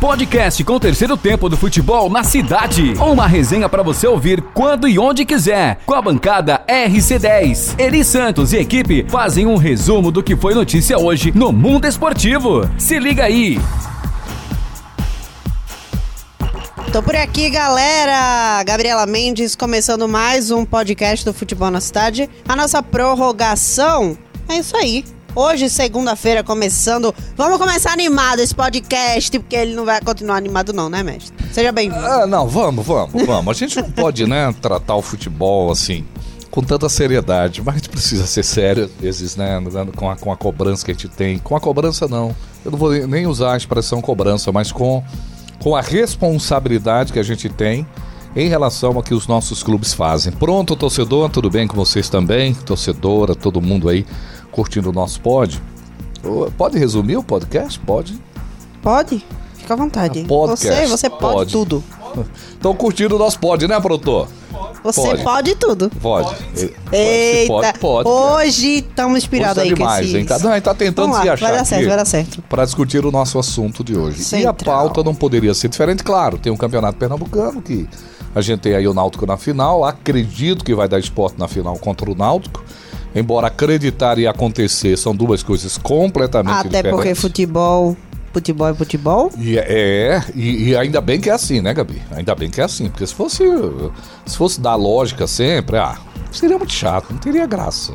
Podcast com o terceiro tempo do futebol na cidade. Uma resenha para você ouvir quando e onde quiser. Com a bancada RC10. Eri Santos e equipe fazem um resumo do que foi notícia hoje no mundo esportivo. Se liga aí. Tô por aqui, galera! Gabriela Mendes começando mais um podcast do Futebol na Cidade. A nossa prorrogação é isso aí. Hoje, segunda-feira, começando. Vamos começar animado esse podcast, porque ele não vai continuar animado, não, né, mestre? Seja bem-vindo. Ah, não, vamos, vamos, vamos. A gente não pode, né, tratar o futebol assim com tanta seriedade, mas a gente precisa ser sério às vezes, né? Com a, com a cobrança que a gente tem. Com a cobrança, não. Eu não vou nem usar a expressão cobrança, mas com com a responsabilidade que a gente tem em relação ao que os nossos clubes fazem. Pronto, torcedor, tudo bem com vocês também? Torcedora, todo mundo aí curtindo o nosso pod. Pode resumir o podcast? Pode? Pode, fica à vontade. Ah, podcast. Você, você pode, pode. tudo. Estão curtindo o nosso pod, né, produtor? Você pode, pode tudo. Pode. Eita, pode, pode. Hoje estamos inspirados aí demais, com hein? Tá, não, a gente tá tentando lá, se achar Vai dar certo, vai dar certo. Para discutir o nosso assunto de hoje. Central. E a pauta não poderia ser diferente, claro. Tem um campeonato pernambucano que a gente tem aí o Náutico na final. Acredito que vai dar esporte na final contra o Náutico. Embora acreditar e acontecer são duas coisas completamente Até diferentes. porque futebol futebol é futebol. E é, e, e, ainda bem que é assim, né, Gabi? Ainda bem que é assim, porque se fosse se fosse dar lógica sempre, ah, seria muito chato, não teria graça,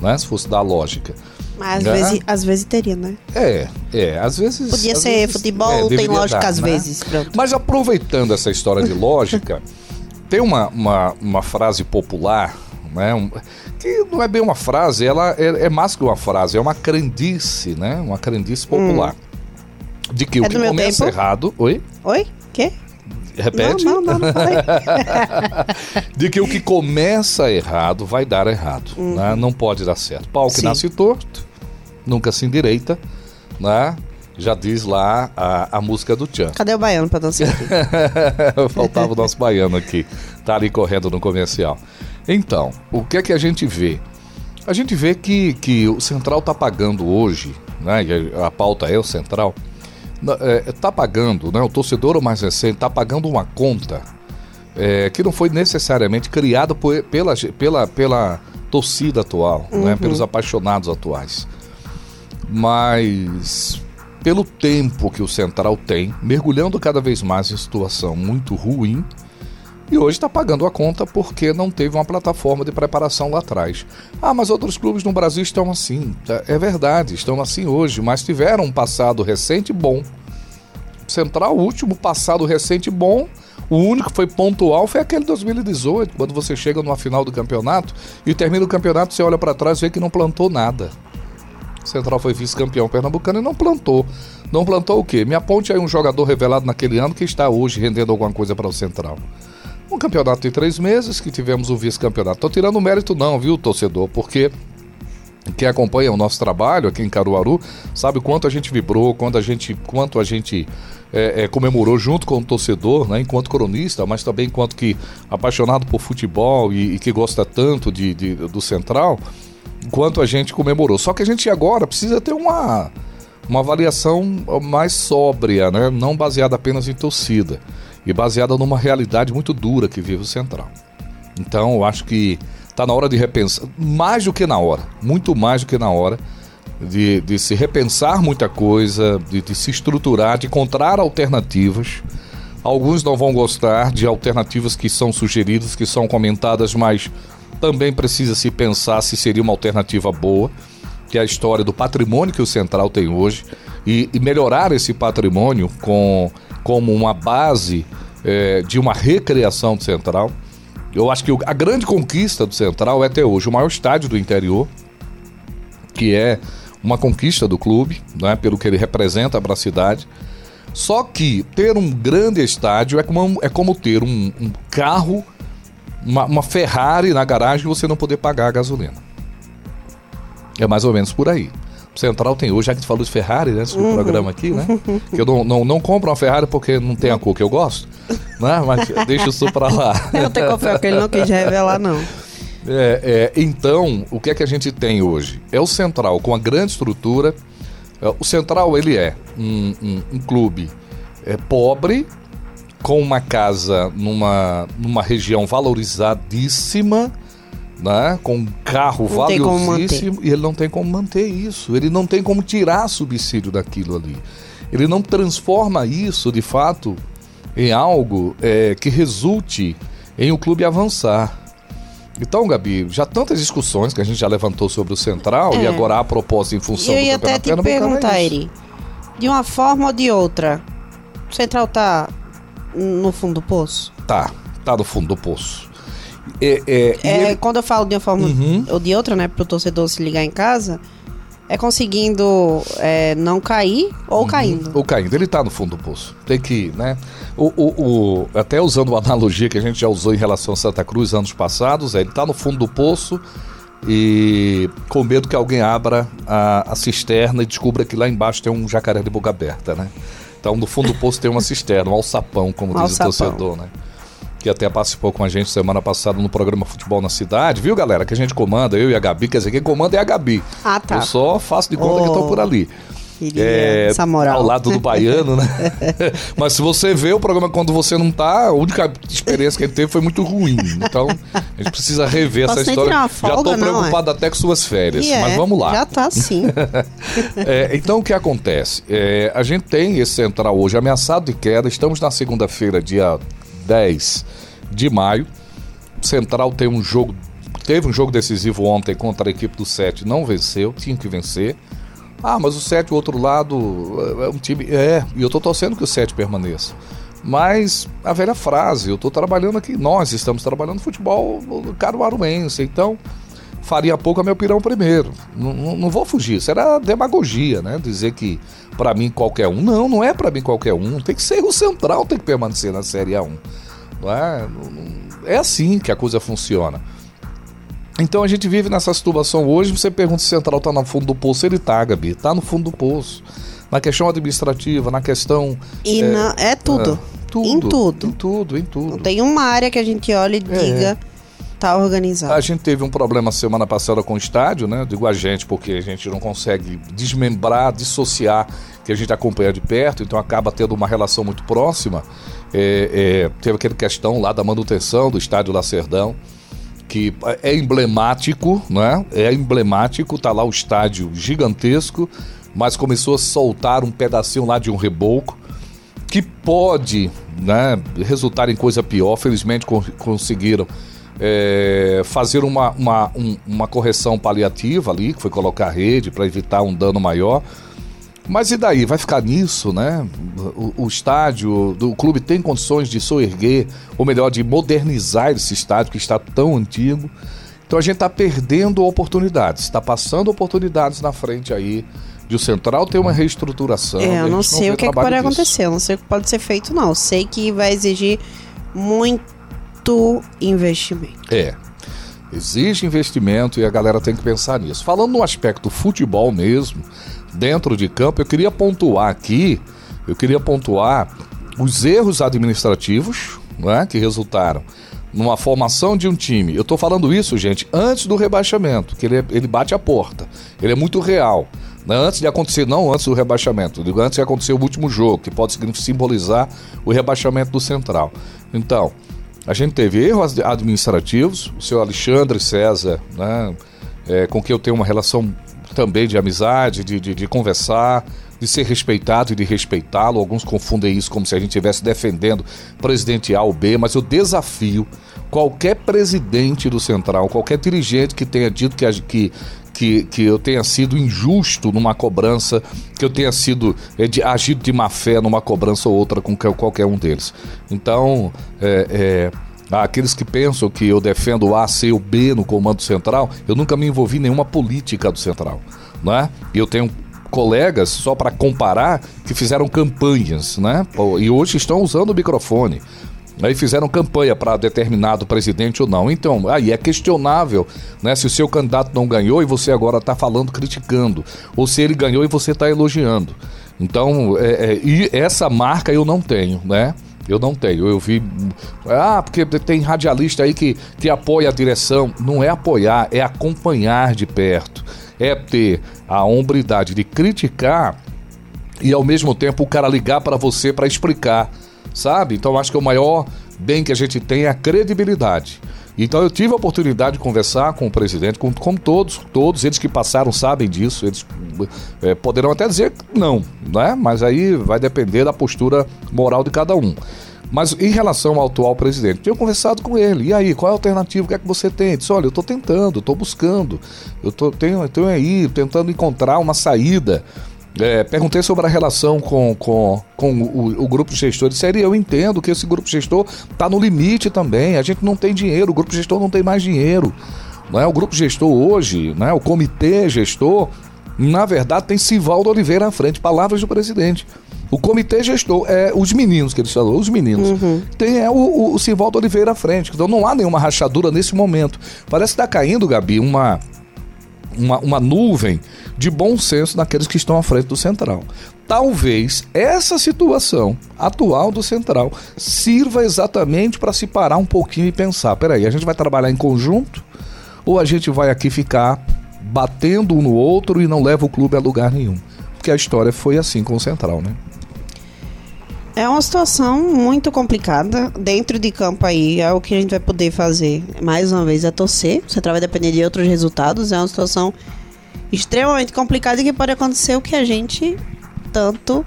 né? Se fosse dar lógica. Mas às, né? vezes, às vezes teria, né? É, é, às vezes. Podia às ser vezes, futebol, é, tem lógica dar, às né? vezes. Pronto. Mas aproveitando essa história de lógica, tem uma, uma, uma frase popular né? Um, que não é bem uma frase, ela é, é, mais que uma frase, é uma crendice, né? Uma crendice popular. Hum. De que é o que começa tempo? errado. Oi? Oi? Quê? Repete? Não, não, não, não De que o que começa errado vai dar errado. Uhum. Né? Não pode dar certo. Pau que Sim. nasce torto, nunca se endireita, né? Já diz lá a, a música do Tchan. Cadê o baiano pra dançar aqui? Faltava o nosso baiano aqui. Tá ali correndo no comercial. Então, o que é que a gente vê? A gente vê que, que o Central está pagando hoje, né? A pauta é o Central. Está é, pagando, né? O torcedor mais recente está pagando uma conta é, que não foi necessariamente criada por, pela, pela, pela torcida atual, né? uhum. né? pelos apaixonados atuais. Mas pelo tempo que o Central tem, mergulhando cada vez mais em situação muito ruim, e hoje está pagando a conta porque não teve uma plataforma de preparação lá atrás. Ah, mas outros clubes no Brasil estão assim. É verdade, estão assim hoje, mas tiveram um passado recente bom. Central, último passado recente bom, o único que foi pontual foi aquele 2018, quando você chega numa final do campeonato e termina o campeonato, você olha para trás e vê que não plantou nada. Central foi vice-campeão pernambucano e não plantou. Não plantou o quê? Me aponte aí um jogador revelado naquele ano que está hoje rendendo alguma coisa para o Central. Um campeonato de três meses que tivemos um vice-campeonato. Estou tirando mérito não, viu, torcedor? Porque quem acompanha o nosso trabalho aqui em Caruaru sabe o quanto a gente vibrou, quanto a gente, quanto a gente é, é, comemorou junto com o torcedor, né, enquanto cronista, mas também enquanto que apaixonado por futebol e, e que gosta tanto de, de, do Central, quanto a gente comemorou. Só que a gente agora precisa ter uma, uma avaliação mais sóbria, né, não baseada apenas em torcida e baseada numa realidade muito dura que vive o Central. Então, eu acho que está na hora de repensar, mais do que na hora, muito mais do que na hora, de, de se repensar muita coisa, de, de se estruturar, de encontrar alternativas. Alguns não vão gostar de alternativas que são sugeridas, que são comentadas, mas também precisa se pensar se seria uma alternativa boa, que é a história do patrimônio que o Central tem hoje, e, e melhorar esse patrimônio com como uma base é, de uma recriação do Central. Eu acho que a grande conquista do Central é ter hoje o maior estádio do interior, que é uma conquista do clube, né, pelo que ele representa para a cidade. Só que ter um grande estádio é como, é como ter um, um carro, uma, uma Ferrari na garagem e você não poder pagar a gasolina. É mais ou menos por aí. Central tem hoje, já que tu falou de Ferrari, né? Esse uhum. programa aqui, né? Que eu não, não, não compro uma Ferrari porque não tem a cor que eu gosto, né? Mas deixa isso pra lá. Eu não tenho confio que ele não quis revelar, não. É, é, então, o que é que a gente tem hoje? É o Central com a grande estrutura. É, o Central, ele é um, um, um clube é pobre, com uma casa numa, numa região valorizadíssima, né? com um carro Não valiosíssimo, e ele não tem como manter isso. Ele não tem como tirar subsídio daquilo ali. Ele não transforma isso, de fato, em algo é, que resulte em o clube avançar. Então, Gabi, já tantas discussões que a gente já levantou sobre o Central É. e agora a proposta em função Eu do ia até Campeonato te Pernambucano é perguntar, isso. Eri, de uma forma ou de outra, o Central tá no fundo do poço? Tá, tá no fundo do poço. É, é, É, ele- Quando eu falo de uma forma Uhum. ou de outra, né, pro torcedor se ligar em casa, é conseguindo é, não cair ou caindo. Ou caindo, ele tá no fundo do poço. Tem que, né? O, o, o- até usando uma analogia que a gente já usou em relação a Santa Cruz anos passados, é, ele tá no fundo do poço e com medo que alguém abra a, a cisterna e descubra que lá embaixo tem um jacaré de boca aberta, né? Então no fundo do poço tem uma cisterna, um alçapão, como Um diz o alçapão. torcedor, né? Que até participou com a gente semana passada no programa Futebol na Cidade, viu, galera? Que a gente comanda, eu e a Gabi, quer dizer, quem comanda é a Gabi. Ah, tá. Eu só faço de conta que Oh. estou por ali. É, essa moral. Ao lado do baiano, né? Mas se você vê o programa quando você não tá, a única experiência que ele teve foi muito ruim. Então, a gente precisa rever Posso essa história. uma Já folga, tô não, preocupado até com suas férias. E é, Mas vamos lá. Já tá sim. É, então o que acontece? É, a gente tem esse central hoje ameaçado de queda. Estamos na segunda-feira, dia 10 de maio. O Central tem um jogo. Teve um jogo decisivo ontem contra a equipe do 7, não venceu, tinha que vencer. Ah, mas o 7, o outro lado, é um time. É, e eu tô torcendo que o 7 permaneça. Mas a velha frase, eu tô trabalhando aqui, nós estamos trabalhando futebol caruaruense, então faria pouco a meu pirão primeiro. Não, não, não vou fugir. Isso era demagogia, né? Dizer que pra mim qualquer um. Não, não é pra mim qualquer um. Tem que ser o central, tem que permanecer na Série A1. Não é? É assim que a coisa funciona. Então a gente vive nessa situação hoje. Você pergunta se o central tá no fundo do poço. Ele tá, Gabi. Tá no fundo do poço. Na questão administrativa, na questão. E na- é, tudo. tudo. Em tudo. Em tudo, em tudo. Não tem uma área que a gente olhe e diga tá organizado. A gente teve um problema semana passada com o estádio, né? Digo a gente porque a gente não consegue desmembrar, dissociar que a gente acompanha de perto, então acaba tendo uma relação muito próxima. É, é, teve aquela questão lá da manutenção do estádio Lacerdão, que é emblemático, né? É emblemático, tá lá o estádio gigantesco, mas começou a soltar um pedacinho lá de um reboco que pode né, resultar em coisa pior. Felizmente con- conseguiram é, fazer uma, uma, um- uma correção paliativa ali, que foi colocar a rede para evitar um dano maior. Mas e daí? Vai ficar nisso, né? O, o estádio do clube tem condições de soerguer, ou melhor, de modernizar esse estádio que está tão antigo. Então a gente está perdendo oportunidades, está passando oportunidades na frente aí de o Central ter uma reestruturação. É, eu não sei vê o que, é que pode disso. acontecer, eu não sei o que pode ser feito, não. Eu sei que vai exigir muito investimento. É. Exige investimento e a galera tem que pensar nisso. Falando no aspecto futebol mesmo, dentro de campo, eu queria pontuar aqui, eu queria pontuar os erros administrativos né, que resultaram numa formação de um time. Eu estou falando isso, gente, antes do rebaixamento, que ele, é- ele bate a porta. Ele é muito real. Né? Antes de acontecer, não antes do rebaixamento, digo antes de acontecer o último jogo, que pode simbolizar o rebaixamento do Central. Então, a gente teve erros ad- administrativos, o senhor Alexandre César, né, é, com quem eu tenho uma relação também de amizade, de, de, de conversar, de ser respeitado e de respeitá-lo. Alguns confundem isso como se a gente estivesse defendendo presidente A ou B, mas eu desafio qualquer presidente do Central, qualquer dirigente que tenha dito que, que, que, que eu tenha sido injusto numa cobrança, que eu tenha sido é, de, agido de má fé numa cobrança ou outra com que- qualquer um deles. Então, é, é, aqueles que pensam que eu defendo o A, C ou B no comando central, eu nunca me envolvi em nenhuma política do central. Né? Eu tenho colegas, só para comparar, que fizeram campanhas, né? E hoje estão usando o microfone. Aí fizeram campanha para determinado presidente ou não. Então, aí é questionável né, se o seu candidato não ganhou e você agora está falando, criticando. Ou se ele ganhou e você está elogiando. Então, é, é, e essa marca eu não tenho, né? Eu não tenho. Eu vi. Ah, porque tem radialista aí que, que apoia a direção. Não é apoiar, é acompanhar de perto. É ter a hombridade de criticar e ao mesmo tempo o cara ligar para você para explicar, sabe? Então acho que o maior bem que a gente tem é a credibilidade. Então eu tive a oportunidade de conversar com o presidente, com, com todos, todos eles que passaram sabem disso, eles é, poderão até dizer não, né? Mas aí vai depender da postura moral de cada um. Mas em relação ao atual presidente, tinha conversado com ele. E aí, qual é a alternativa? O que é que você tem? Ele disse, olha, eu estou tentando, estou buscando. Eu tô, tenho, tenho aí, tentando encontrar uma saída. É, perguntei sobre a relação com, com, com o, o grupo gestores. Sério, eu entendo que esse grupo gestor está no limite também. A gente não tem dinheiro, o grupo gestor não tem mais dinheiro. Não é? O grupo gestor hoje, né? o comitê gestor, na verdade, tem Sivaldo Oliveira à frente, palavras do presidente. O comitê gestor, é os meninos que eles falam, os meninos. Uhum. Tem é, o, o, o Sivaldo Oliveira à frente. Então não há nenhuma rachadura nesse momento. Parece que está caindo, Gabi, uma, uma, uma nuvem de bom senso naqueles que estão à frente do Central. Talvez essa situação atual do Central sirva exatamente para se parar um pouquinho e pensar: peraí, a gente vai trabalhar em conjunto ou a gente vai aqui ficar batendo um no outro e não leva o clube a lugar nenhum? Porque a história foi assim com o Central, né? É uma situação muito complicada. Dentro de campo aí, é o que a gente vai poder fazer, mais uma vez, é torcer. O Central vai depender de outros resultados. É uma situação extremamente complicada e que pode acontecer o que a gente tanto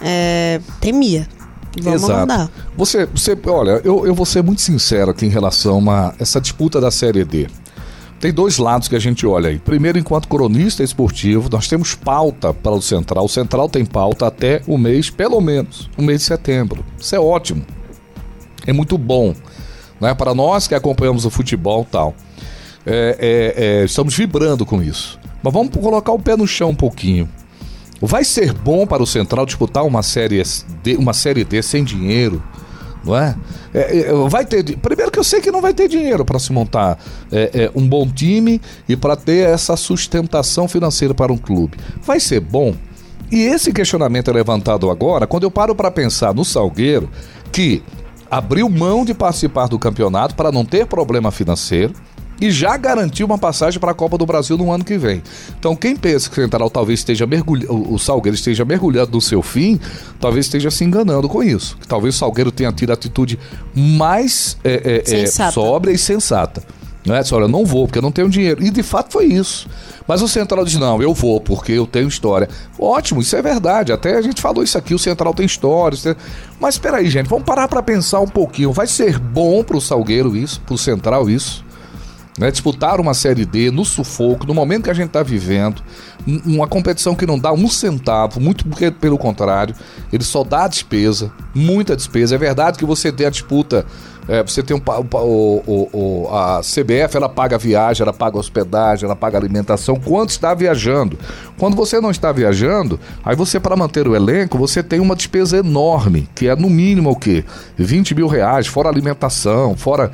é, temia. Vamos Exato. Mandar. Você, você, olha, eu, eu vou ser muito sincero aqui em relação a essa disputa da Série D. Tem dois lados que a gente olha aí. Primeiro, enquanto cronista esportivo, nós temos pauta para o Central. O Central tem pauta até o mês, pelo menos, o mês de setembro. Isso é ótimo. É muito bom. Né? Para nós que acompanhamos o futebol tal. É, é, é, estamos vibrando com isso. Mas vamos colocar o pé no chão um pouquinho. Vai ser bom para o Central disputar uma série D, uma série D sem dinheiro? não é? é, é vai ter. Primeiro que eu sei que não vai ter dinheiro para se montar é, é, um bom time e para ter essa sustentação financeira para um clube. Vai ser bom. E esse questionamento é levantado agora quando eu paro para pensar no Salgueiro, que abriu mão de participar do campeonato para não ter problema financeiro e já garantiu uma passagem para a Copa do Brasil no ano que vem. Então, quem pensa que o Central talvez esteja mergulhando, o Salgueiro esteja mergulhando no seu fim, talvez esteja se enganando com isso. Que talvez o Salgueiro tenha tido a atitude mais é, é, é, sóbria e sensata. Não é? Olha, eu não vou porque eu não tenho dinheiro. E de fato foi isso. Mas o Central diz: não, eu vou porque eu tenho história. Ótimo, isso é verdade. Até a gente falou isso aqui: o Central tem história. Mas espera aí, gente, vamos parar para pensar um pouquinho. Vai ser bom para o Salgueiro isso, para o Central isso? Né, disputar uma Série D no sufoco, no momento que a gente está vivendo, uma competição que não dá um centavo, muito pelo contrário, ele só dá despesa, muita despesa. É verdade que você tem a disputa, é, você tem um, o, o, a CBF, ela paga viagem, ela paga hospedagem, ela paga alimentação, quando está viajando. Quando você não está viajando, aí você, para manter o elenco, você tem uma despesa enorme, que é no mínimo o quê? 20 mil reais, fora alimentação, fora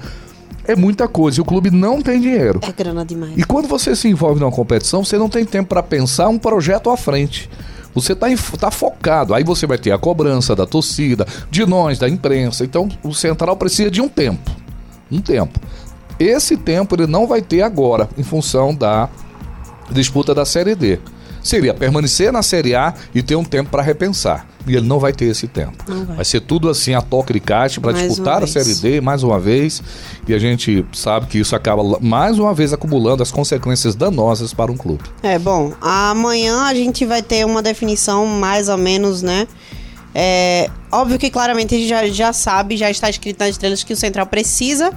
é muita coisa e o clube não tem dinheiro. É grana demais. E quando você se envolve numa competição, você não tem tempo para pensar um projeto à frente. Você está tá focado. Aí você vai ter a cobrança da torcida, de nós, da imprensa. Então o Central precisa de um tempo. Um tempo. Esse tempo ele não vai ter agora, em função da disputa da Série D seria permanecer na Série A e ter um tempo para repensar. E ele não vai ter esse tempo. Vai. vai. ser tudo assim a toque de caixa para disputar a Série D mais uma vez. E a gente sabe que isso acaba mais uma vez acumulando as consequências danosas para um clube. É, bom, amanhã a gente vai ter uma definição mais ou menos, né? É, óbvio que claramente a gente já, já sabe, já está escrito nas estrelas que o Central precisa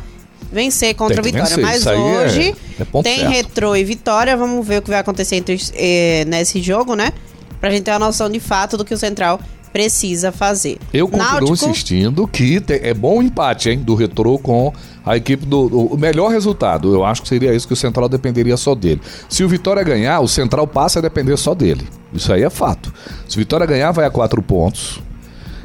vencer contra o Vitória. Vencer. Mas é- hoje é, é tem certo. Retrô e Vitória. Vamos ver o que vai acontecer entre, eh, nesse jogo, né? Pra gente ter uma noção de fato do que o Central precisa fazer. Eu continuo Náutico... insistindo que é bom o empate, hein? Do Retrô com a equipe do, do, O melhor resultado. Eu acho que seria isso que o Central dependeria só dele. Se o Vitória ganhar, o Central passa a depender só dele. Isso aí é fato. Se o Vitória ganhar, vai a quatro pontos.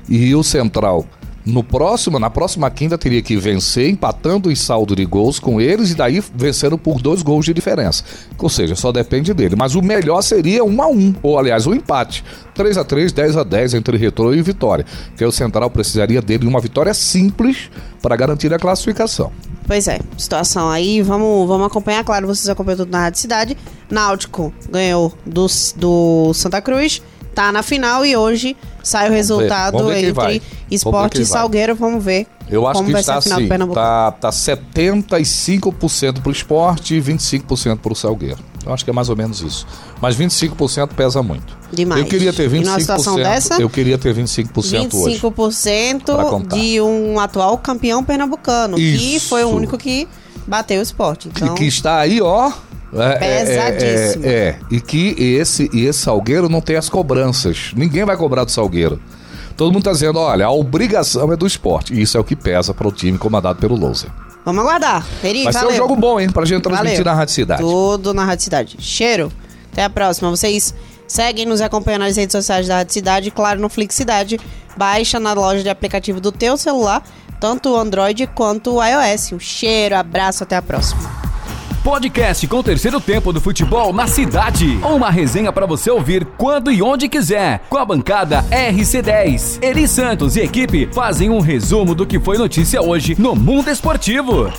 E o Central no próximo, na próxima quinta teria que vencer empatando em saldo de gols com eles e daí vencendo por dois gols de diferença. Ou seja, só depende dele. Mas o melhor seria um a um, ou aliás, um empate. 3 a 3 10 a 10 entre Retrô e Vitória. Que o Central precisaria dele uma vitória simples para garantir a classificação. Pois é, situação aí, vamos, vamos acompanhar, claro, vocês acompanham tudo na Rádio Cidade. Náutico ganhou do, do Santa Cruz, tá na final e hoje sai o resultado entre Esporte e. Salgueiro. Vamos ver Eu acho como que está ser a final assim, tá, tá 75% pro esporte e 25% pro Salgueiro. Eu acho que é mais ou menos isso. Mas 25% pesa muito. Demais. Eu queria ter E numa 25%. situação dessa? Eu queria ter 25% hoje. Pra 25% contar. de um atual campeão pernambucano, que Isso. foi o único que bateu o esporte. Então, E que está aí, ó. É, é, Pesadíssimo. É, é, é. E que esse, e esse Salgueiro não tem as cobranças. Ninguém vai cobrar do Salgueiro. Todo mundo tá dizendo, olha, a obrigação é do esporte. E isso é o que pesa para o time comandado pelo Louser. vamos aguardar. Peri, Vai ser valeu. um jogo bom, hein? Pra gente transmitir Valeu. na Rádio Cidade. Tudo na Rádio Cidade. Cheiro. Até a próxima. Vocês seguem nos acompanhando nas redes sociais da Rádio Cidade, claro, no Flix Cidade. Baixa na loja de aplicativo do teu celular, tanto o Android quanto o iOS. Um cheiro, abraço, até a próxima. Podcast com o terceiro tempo do futebol na cidade. Uma resenha para você ouvir quando e onde quiser. Com a bancada RC10. Eri Santos e equipe fazem um resumo do que foi notícia hoje no mundo esportivo.